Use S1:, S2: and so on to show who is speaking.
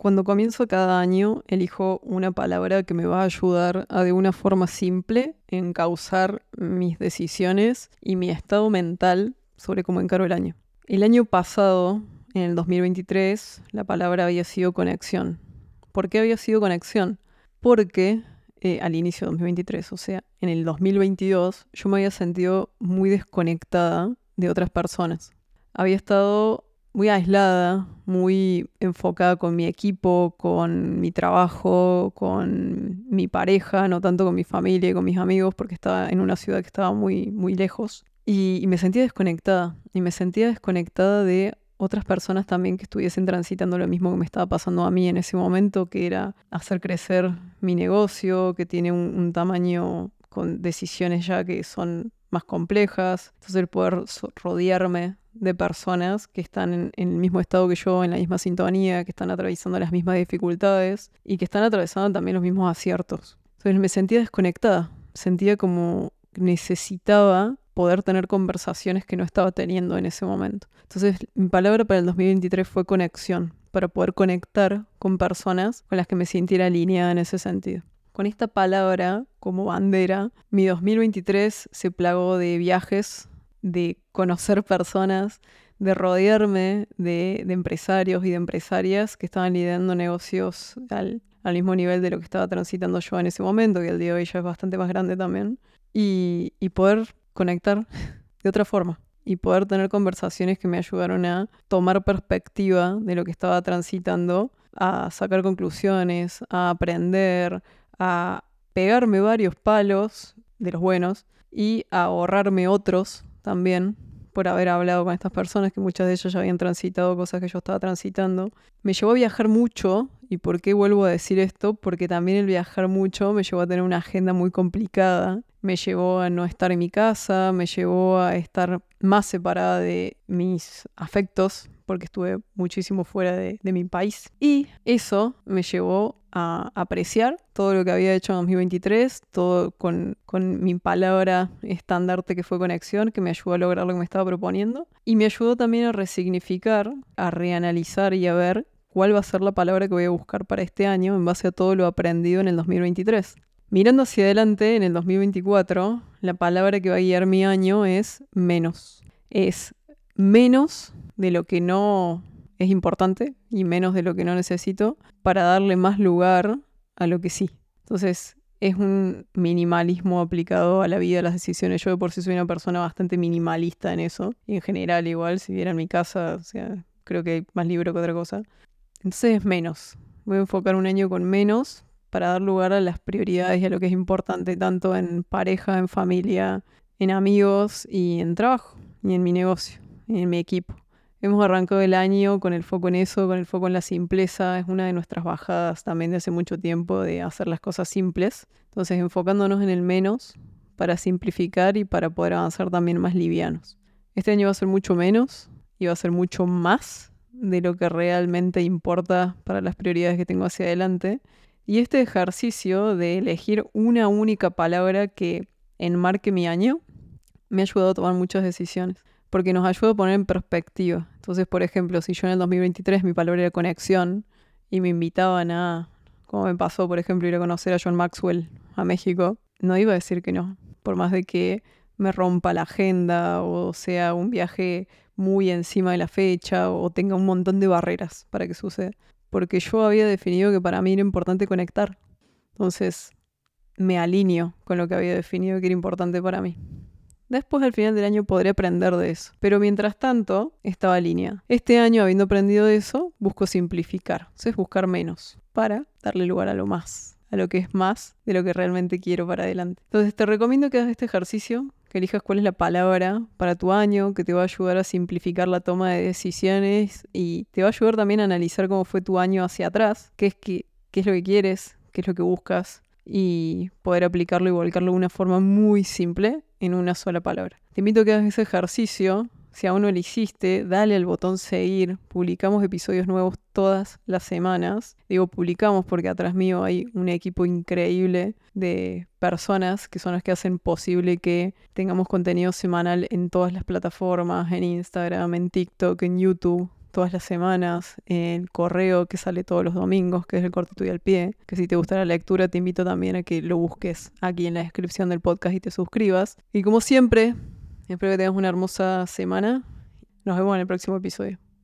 S1: Cuando comienzo cada año, elijo una palabra que me va a ayudar a de una forma simple encauzar mis decisiones y mi estado mental sobre cómo encaro el año. El año pasado, en el 2023, la palabra había sido conexión. ¿Por qué había sido conexión? Porque eh, al inicio de 2023, o sea, en el 2022, yo me había sentido muy desconectada de otras personas. Había estado muy aislada, muy enfocada con mi equipo, con mi trabajo, con mi pareja, no tanto con mi familia y con mis amigos, porque estaba en una ciudad que estaba muy, muy lejos. Y, me sentía desconectada, y me sentía desconectada de otras personas también que estuviesen transitando lo mismo que me estaba pasando a mí en ese momento, que era hacer crecer mi negocio, que tiene un tamaño con decisiones ya que son más complejas. Entonces el poder rodearme de personas que están en, el mismo estado que yo, en la misma sintonía, que están atravesando las mismas dificultades y que están atravesando también los mismos aciertos. Entonces me sentía desconectada, sentía como necesitaba poder tener conversaciones que no estaba teniendo en ese momento. Entonces mi palabra para el 2023 fue conexión, para poder conectar con personas con las que me sintiera alineada en ese sentido. Con esta palabra como bandera, mi 2023 se plagó de viajes, de conocer personas, de rodearme de, empresarios y de empresarias que estaban liderando negocios al, mismo nivel de lo que estaba transitando yo en ese momento, que el día de hoy ya es bastante más grande también, y, poder conectar de otra forma y poder tener conversaciones que me ayudaron a tomar perspectiva de lo que estaba transitando, a sacar conclusiones, a aprender, a pegarme varios palos de los buenos y a ahorrarme otros también por haber hablado con estas personas, que muchas de ellas ya habían transitado cosas que yo estaba transitando. Me llevó a viajar mucho, y ¿por qué vuelvo a decir esto? Porque también el viajar mucho me llevó a tener una agenda muy complicada, me llevó a no estar en mi casa, me llevó a estar más separada de mis afectos, porque estuve muchísimo fuera de, mi país. Y eso me llevó a apreciar todo lo que había hecho en 2023, todo con, con mi palabra estandarte que fue conexión, que me ayudó a lograr lo que me estaba proponiendo. Y me ayudó también a resignificar, a reanalizar y a ver cuál va a ser la palabra que voy a buscar para este año en base a todo lo aprendido en el 2023. Mirando hacia adelante, en el 2024, la palabra que va a guiar mi año es menos. Es menos de lo que no es importante y menos de lo que no necesito para darle más lugar a lo que sí. Entonces, es un minimalismo aplicado a la vida, a las decisiones. Yo de por sí soy una persona bastante minimalista en eso. En general, igual, si viera en mi casa, o sea, creo que hay más libro que otra cosa. Entonces es menos. Voy a enfocar un año con menos para dar lugar a las prioridades y a lo que es importante, tanto en pareja, en familia, en amigos y en trabajo, y en mi negocio, y en mi equipo. Hemos arrancado el año con el foco en eso, con el foco en la simpleza. Es una de nuestras bajadas también de hace mucho tiempo de hacer las cosas simples. Entonces, enfocándonos en el menos para simplificar y para poder avanzar también más livianos. Este año va a ser mucho menos y va a ser mucho más de lo que realmente importa para las prioridades que tengo hacia adelante. Y este ejercicio de elegir una única palabra que enmarque mi año me ha ayudado a tomar muchas decisiones porque nos ayuda a poner en perspectiva. Entonces, por ejemplo, si yo en el 2023 mi palabra era conexión y me invitaban a, como me pasó, por ejemplo, ir a conocer a John Maxwell a México, no iba a decir que no, por más de que me rompa la agenda o sea un viaje muy encima de la fecha o tenga un montón de barreras para que suceda. Porque yo había definido que para mí era importante conectar. Entonces me alineo con lo que había definido que era importante para mí. Después al final del año podré aprender de eso. Pero mientras tanto, estaba línea. Este año, habiendo aprendido de eso, busco simplificar. es buscar menos para darle lugar a lo más, a lo que es más de lo que realmente quiero para adelante. Entonces te recomiendo que hagas este ejercicio, que elijas cuál es la palabra para tu año, que te va a ayudar a simplificar la toma de decisiones y te va a ayudar también a analizar cómo fue tu año hacia atrás, qué es, qué es lo que quieres, qué es lo que buscas y poder aplicarlo y volcarlo de una forma muy simple en una sola palabra. Te invito a que hagas ese ejercicio. Si aún no lo hiciste, dale al botón seguir. Publicamos episodios nuevos todas las semanas. Digo publicamos porque atrás mío hay un equipo increíble de personas que son las que hacen posible que tengamos contenido semanal en todas las plataformas, en Instagram, en TikTok, en YouTube, todas las semanas, el correo que sale todos los domingos, que es el cortito y al pie, que si te gusta la lectura te invito también a que lo busques aquí en la descripción del podcast y te suscribas. Y como siempre, espero que tengas una hermosa semana. Nos vemos en el próximo episodio.